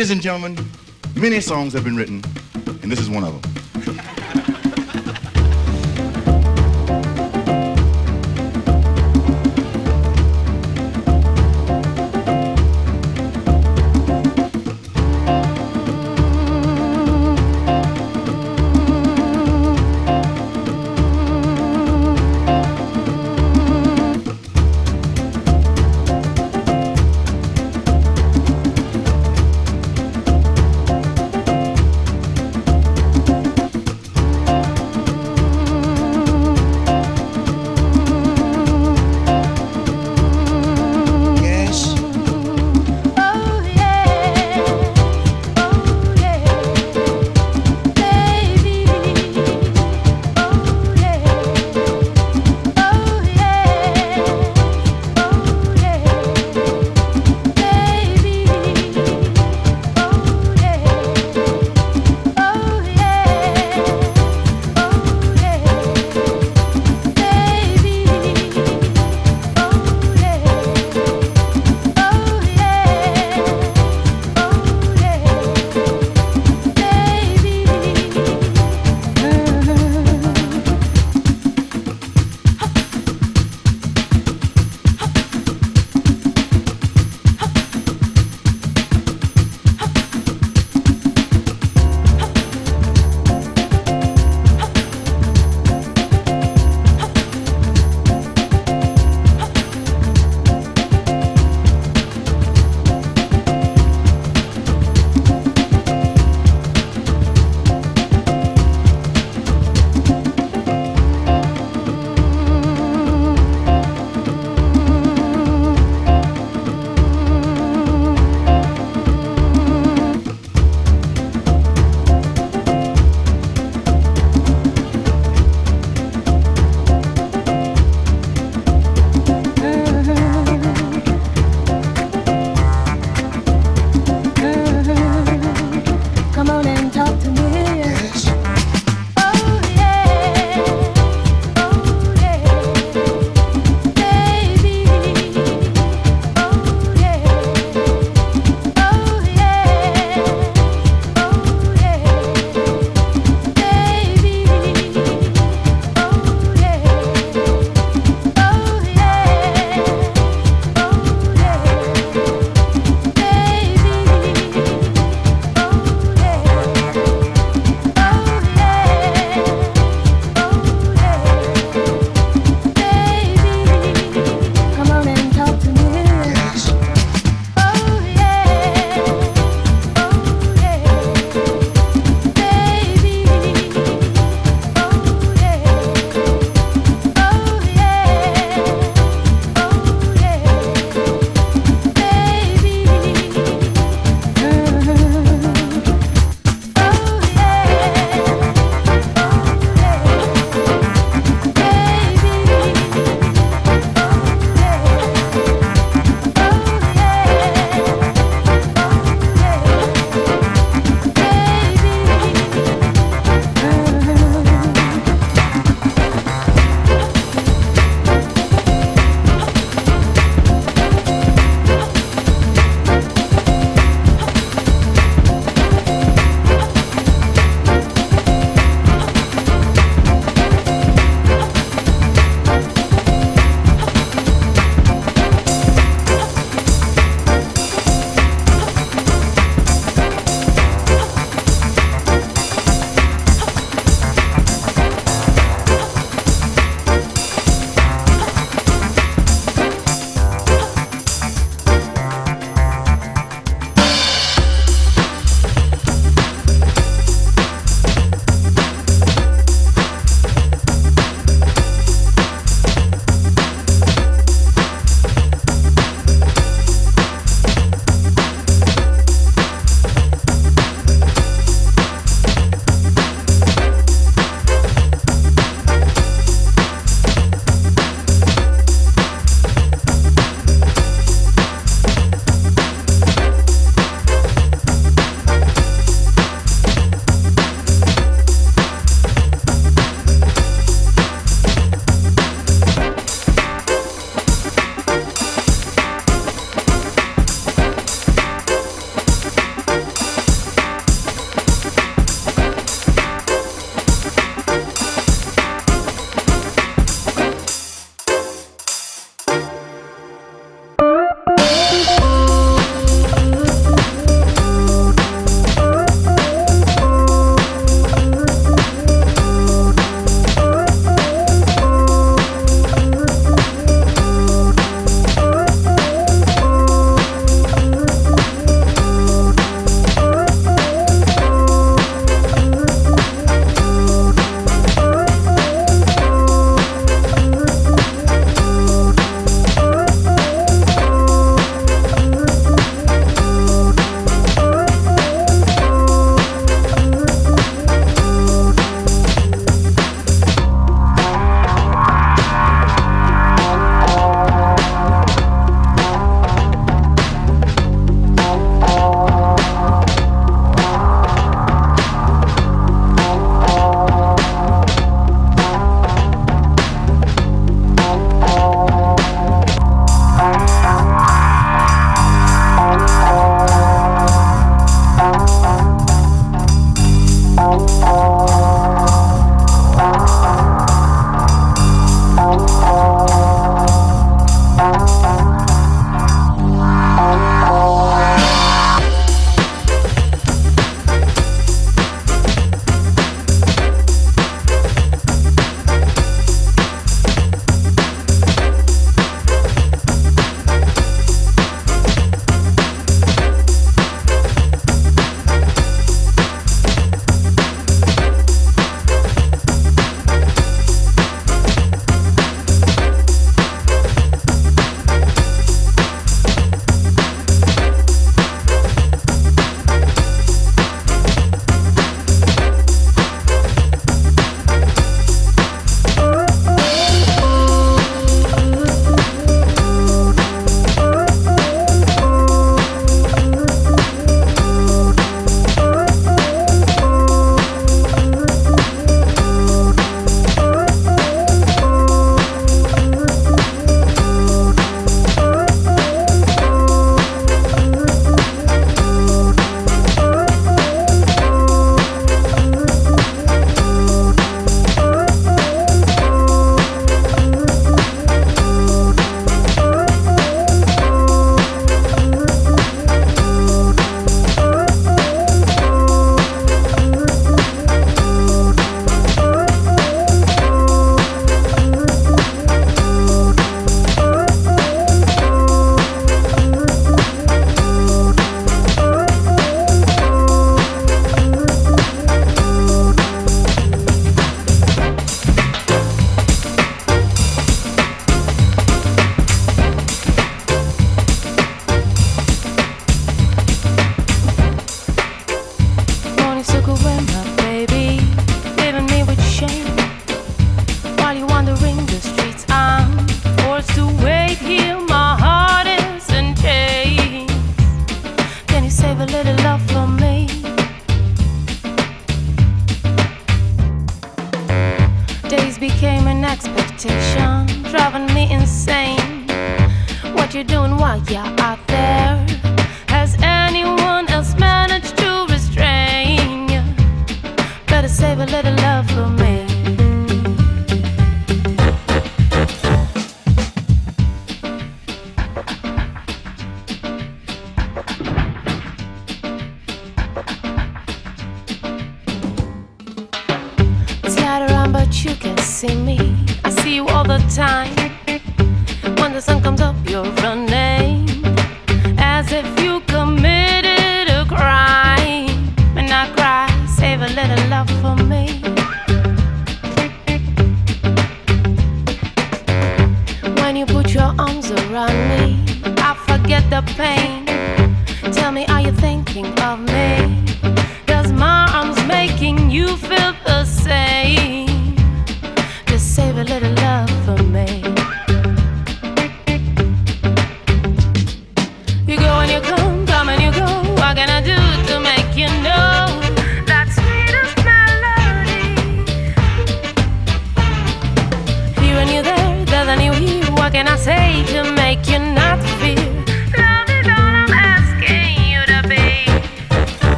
Ladies and gentlemen, many songs have been written, and this is one of them.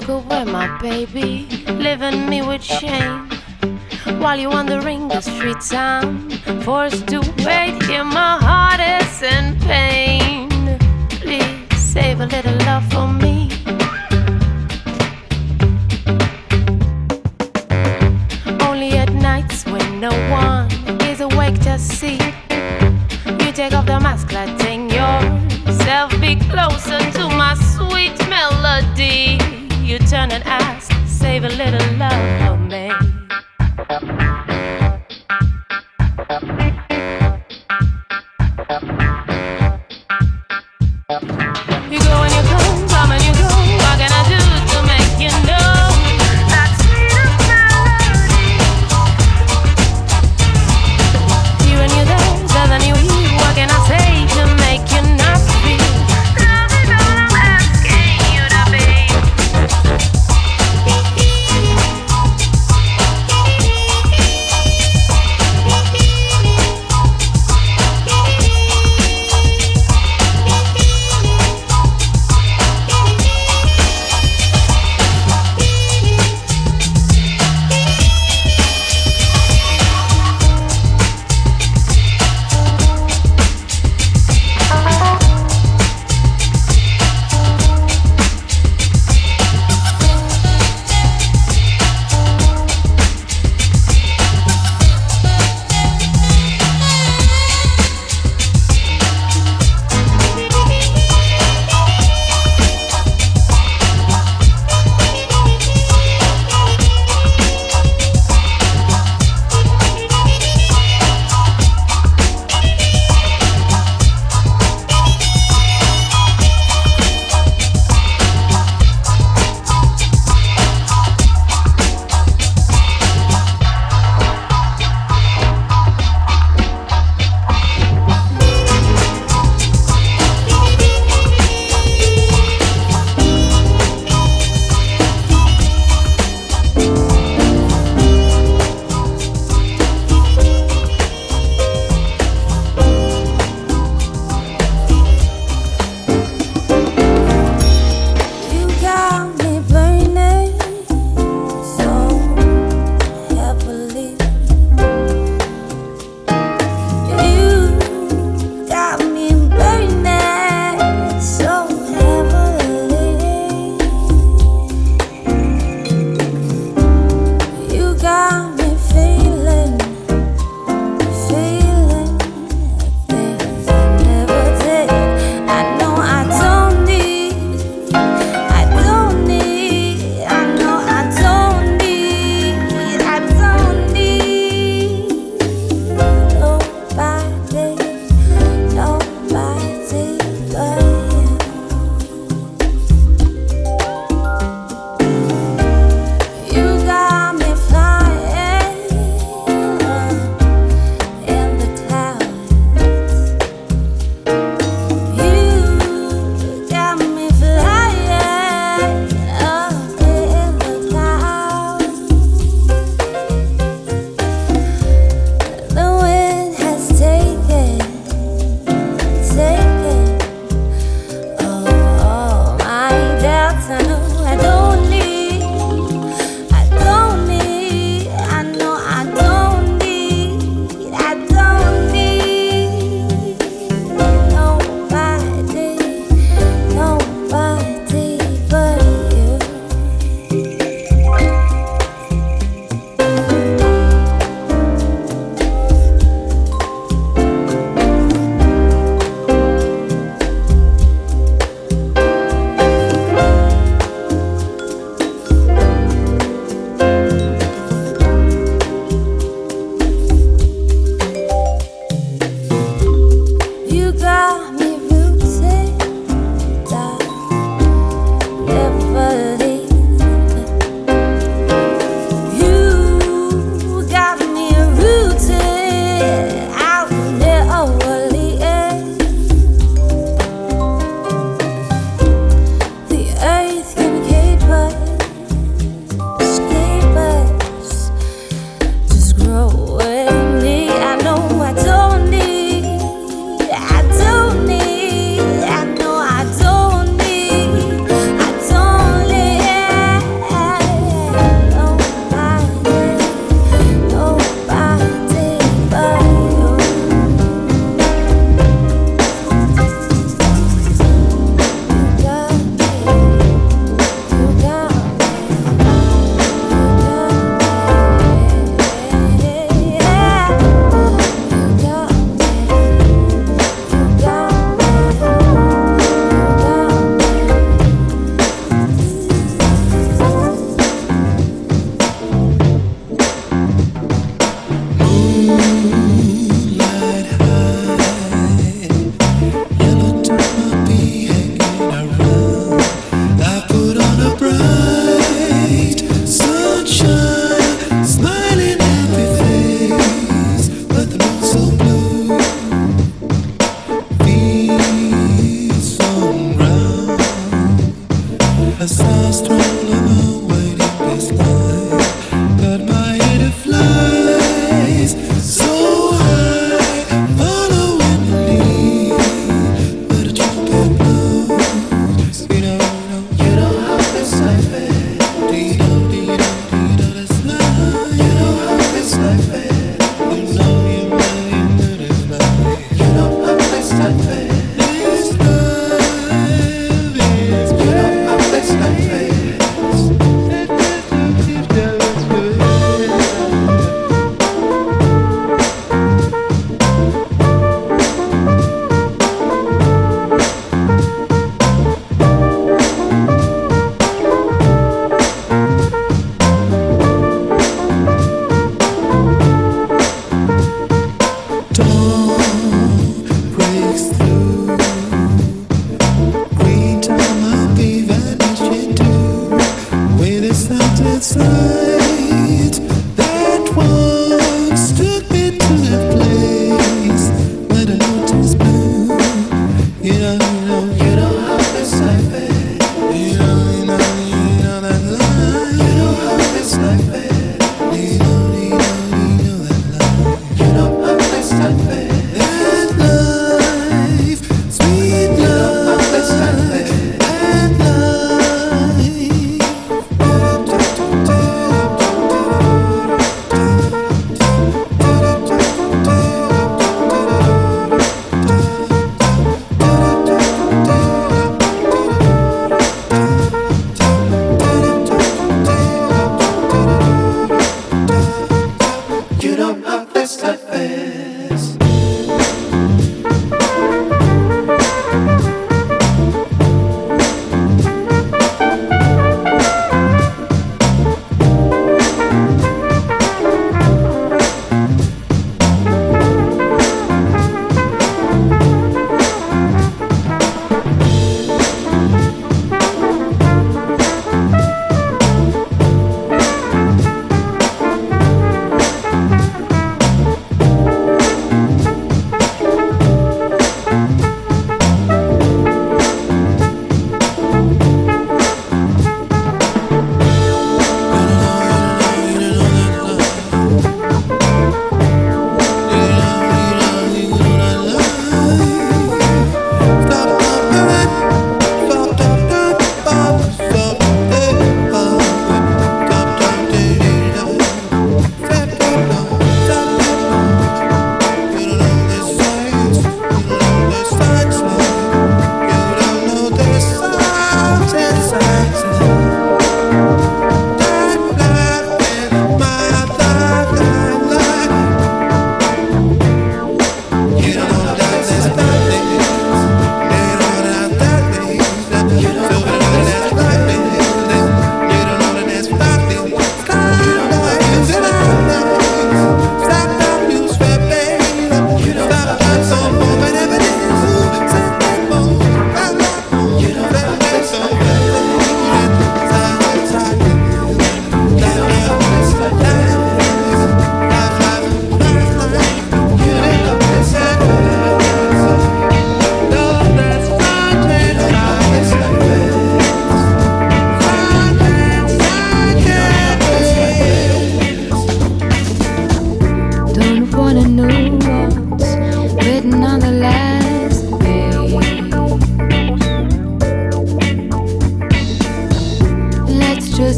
took away my baby, leaving me with shame. While you're wandering the streets, I'm forced to wait here. My heart is in pain. Please save a little love for me. Only at nights when no one is awake to see. You take off the mask, letting yourself be closer to my sweet melody turn and ask, save a little love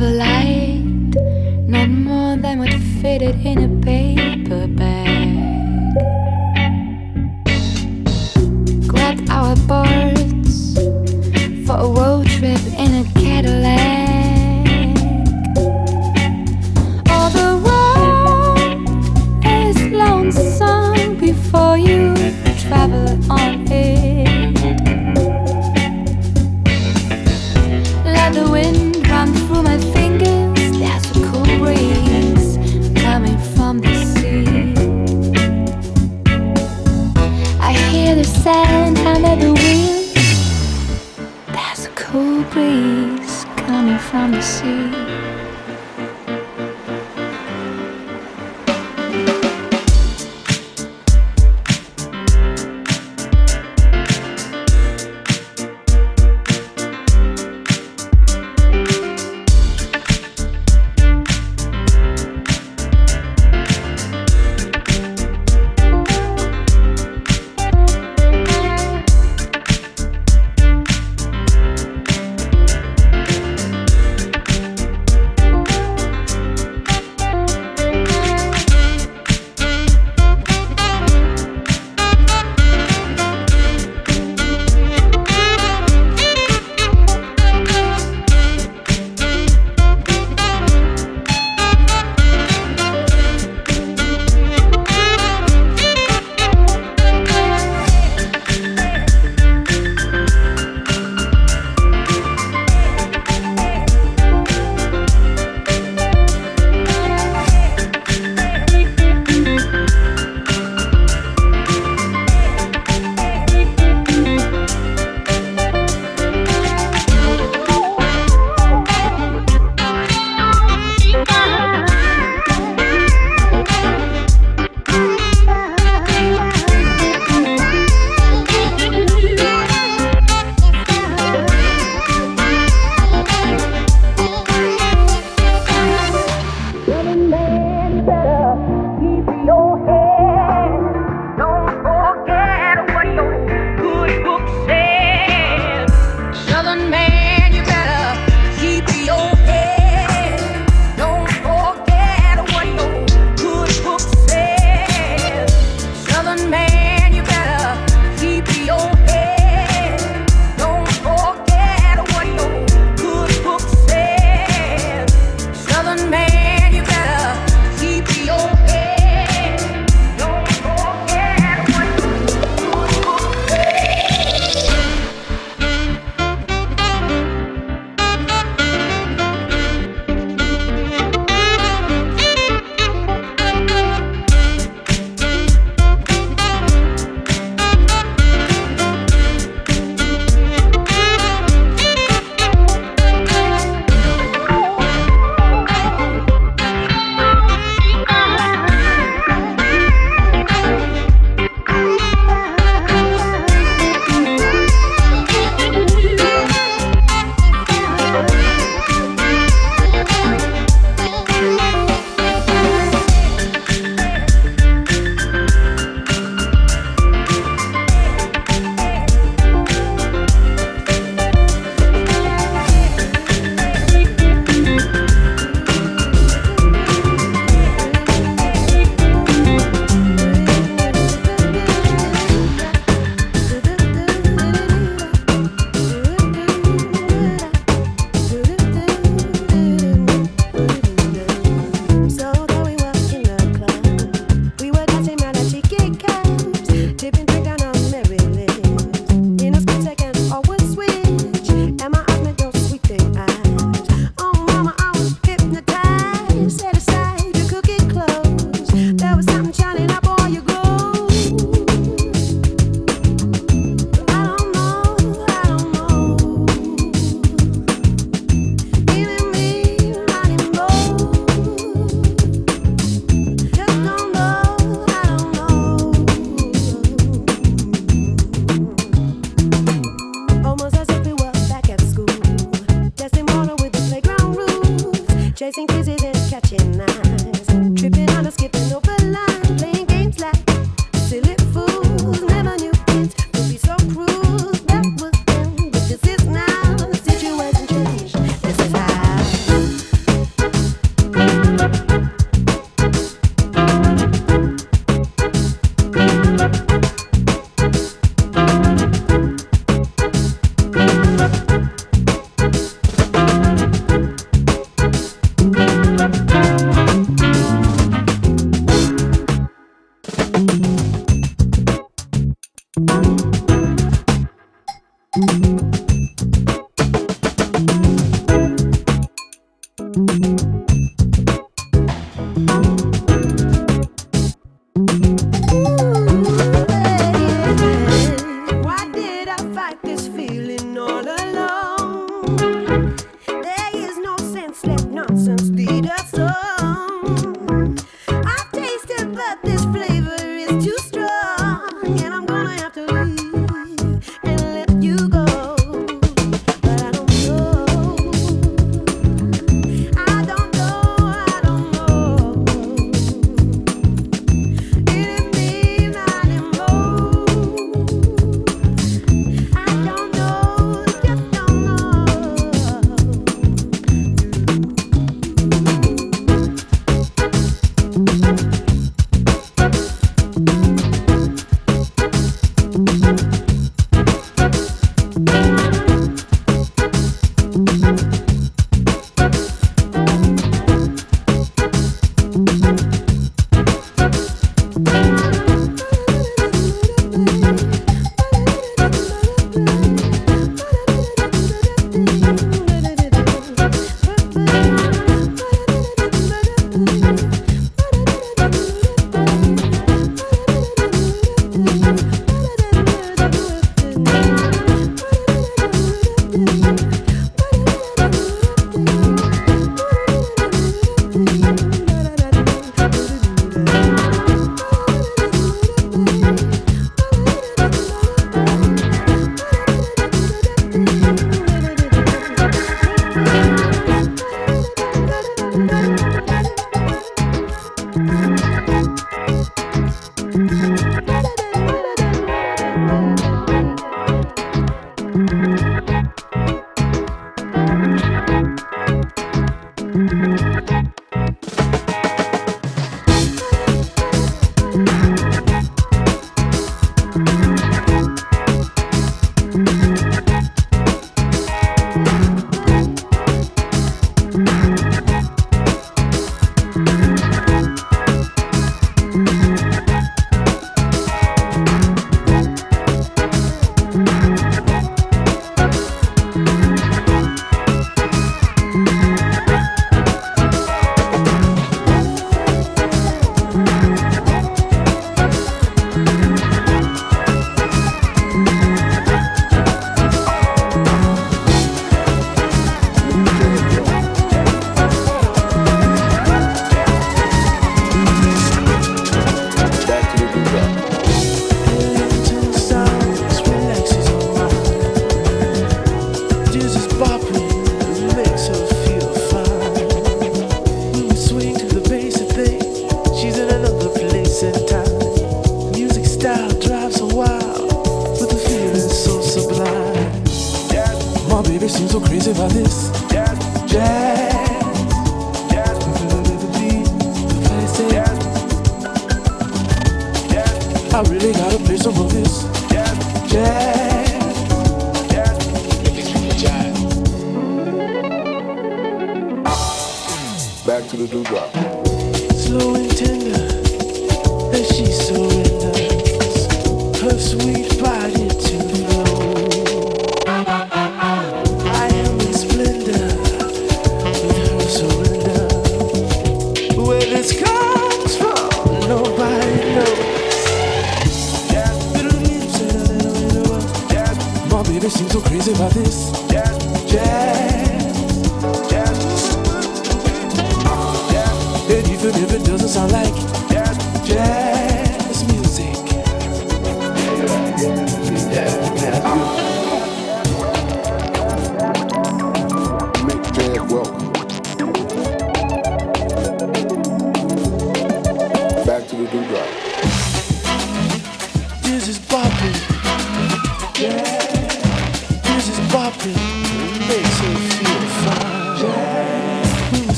A light, not more than what fitted in a page.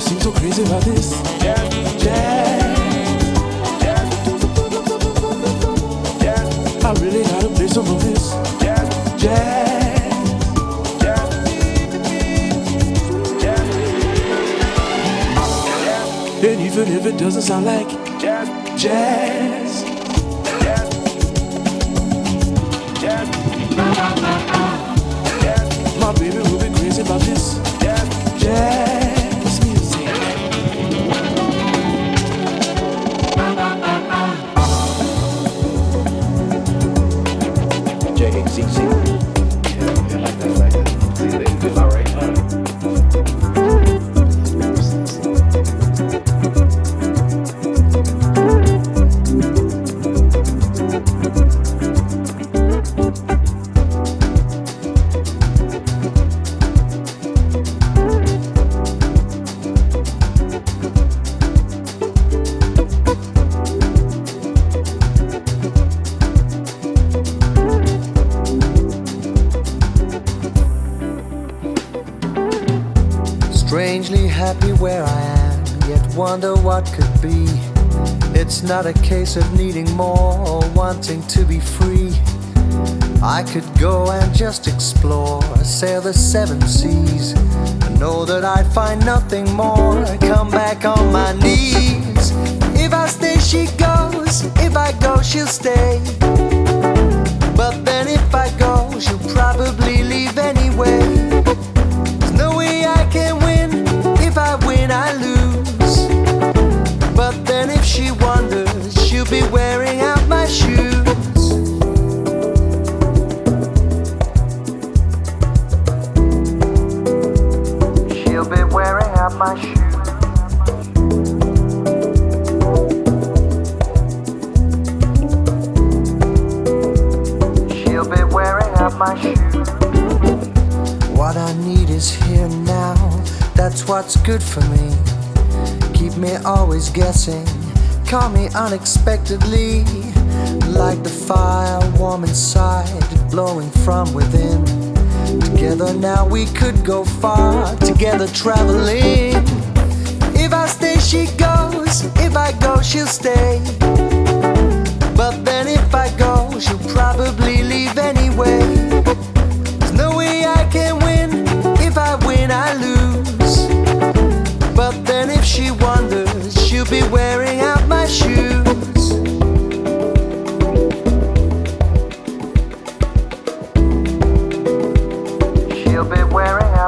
Baby seems so crazy about this. Jazz. I really gotta play some of this. Jazz. And even if it doesn't sound like jazz. My baby will be crazy about this. Jazz case of needing more or wanting to be free. I could go and just explore, sail the seven seas. I know that I'd find nothing more. Come back on my knees. If I stay, she goes. If I go, she'll stay. She'll be wearing out my shoes. She'll be wearing out my shoes. What I need is here now. That's what's good for me. Keep me always guessing. Call me unexpectedly. Like the fire warm inside, blowing from within. Together now we could go far. Together traveling. If I stay, she goes. If I go, she'll stay. But then if I go, she'll probably leave anyway. There's no way I can win. If I win, I lose. But then if she wanders, she'll be wearing out my shoes.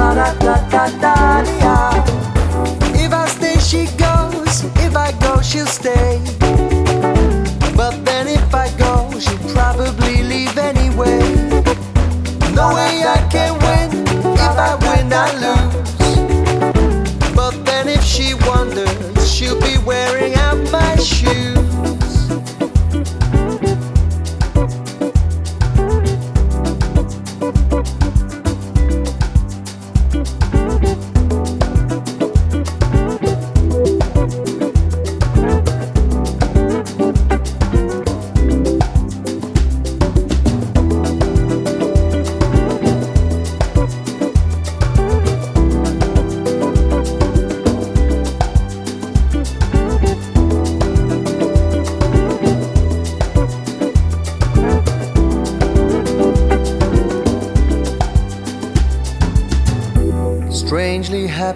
ba da da da da da. If I stay, she goes. If I go, she'll stay. But then if I go, she'll probably leave anyway. No way I can win. If I win, I lose. But then if she wonders, she'll be wearing out my shoes.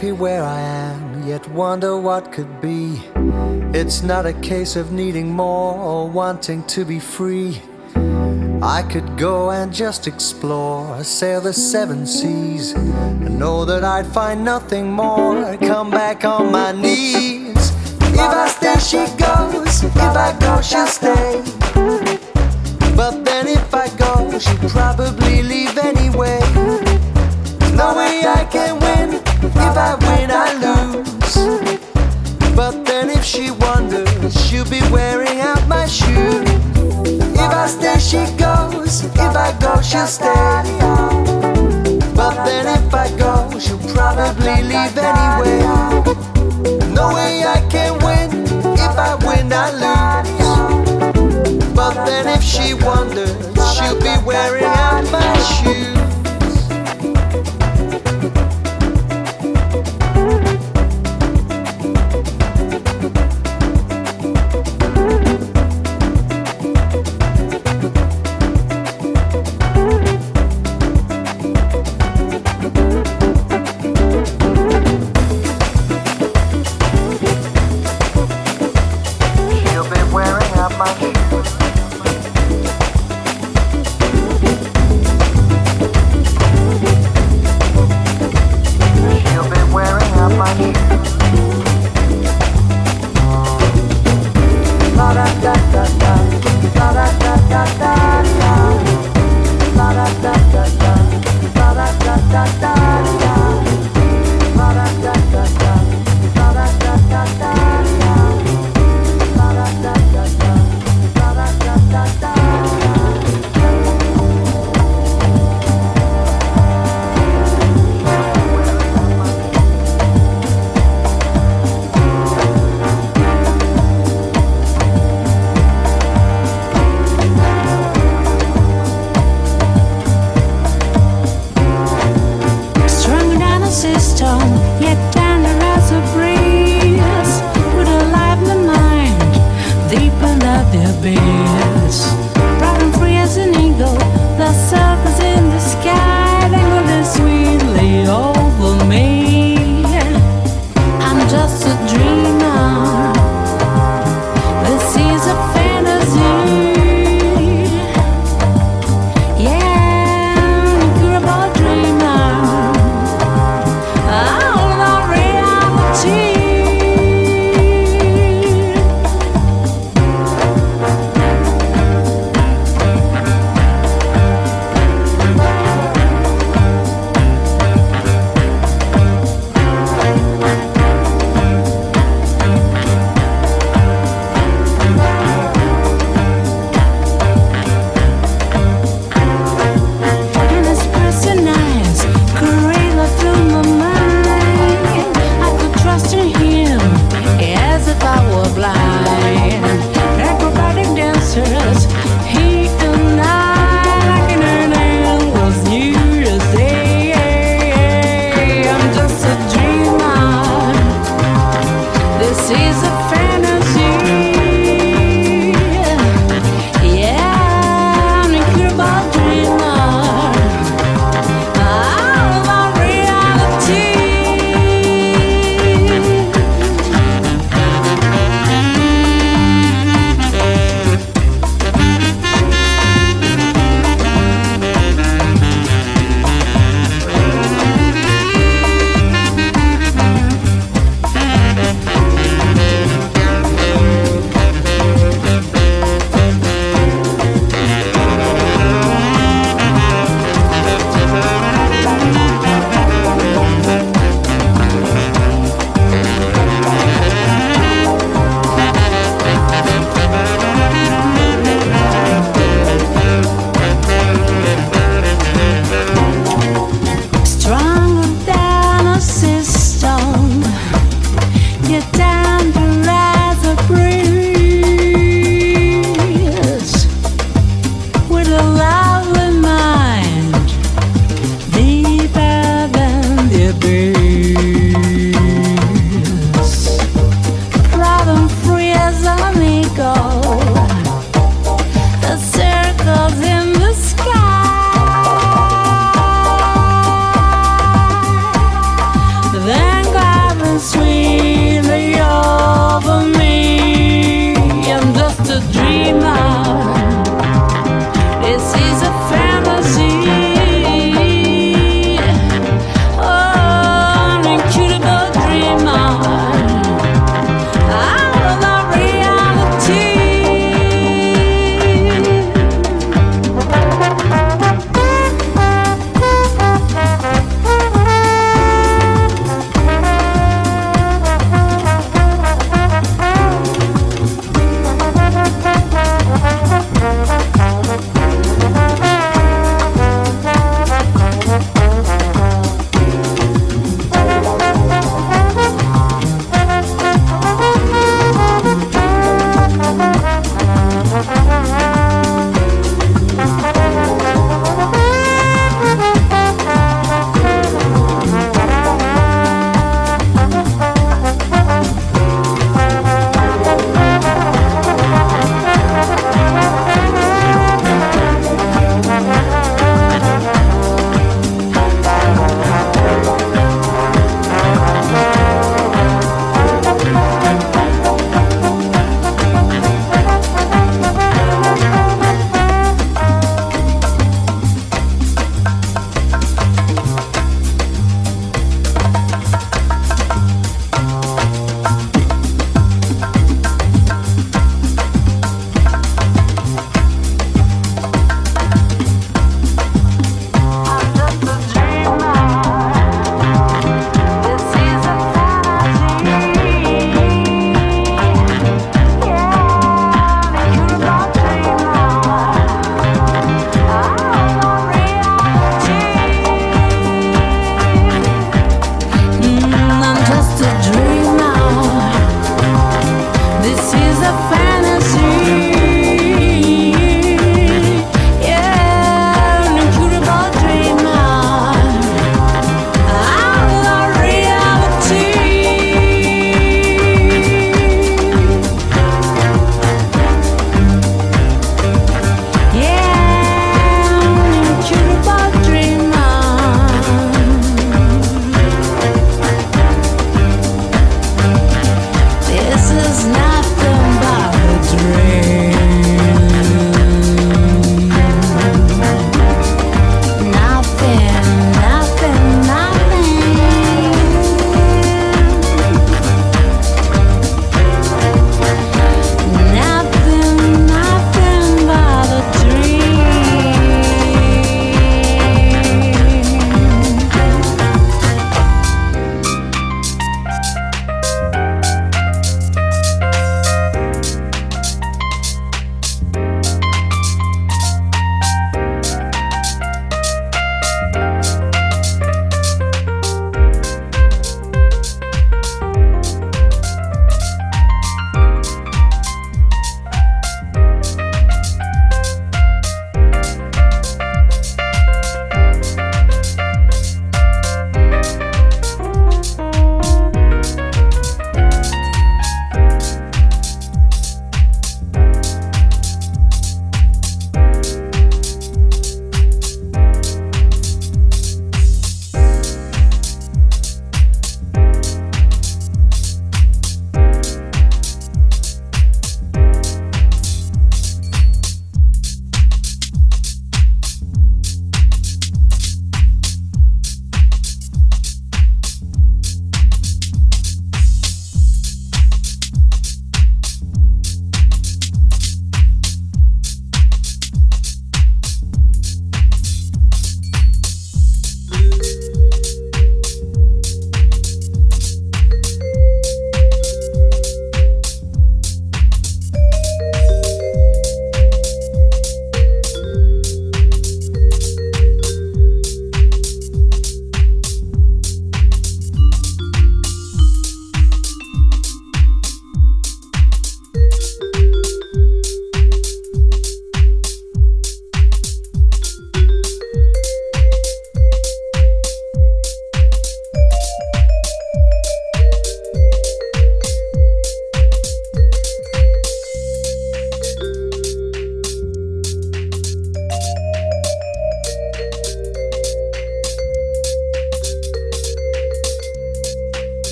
Happy where I am, yet wonder what could be. It's not a case of needing more or wanting to be free. I could go and just explore, sail the seven seas, and know that I'd find nothing more. Come back on my knees. If I stay, she goes. If I go, she'll stay. But then if I go, she'll probably leave anyway. No way I can I I lose. But then if she wonders, she'll be wearing out my shoe. If I stay, she goes. If I go, she'll stay. But then if I go, she'll probably leave anyway. No way I can win. If I win, I lose. But then if she wonders, she'll be wearing out my shoes.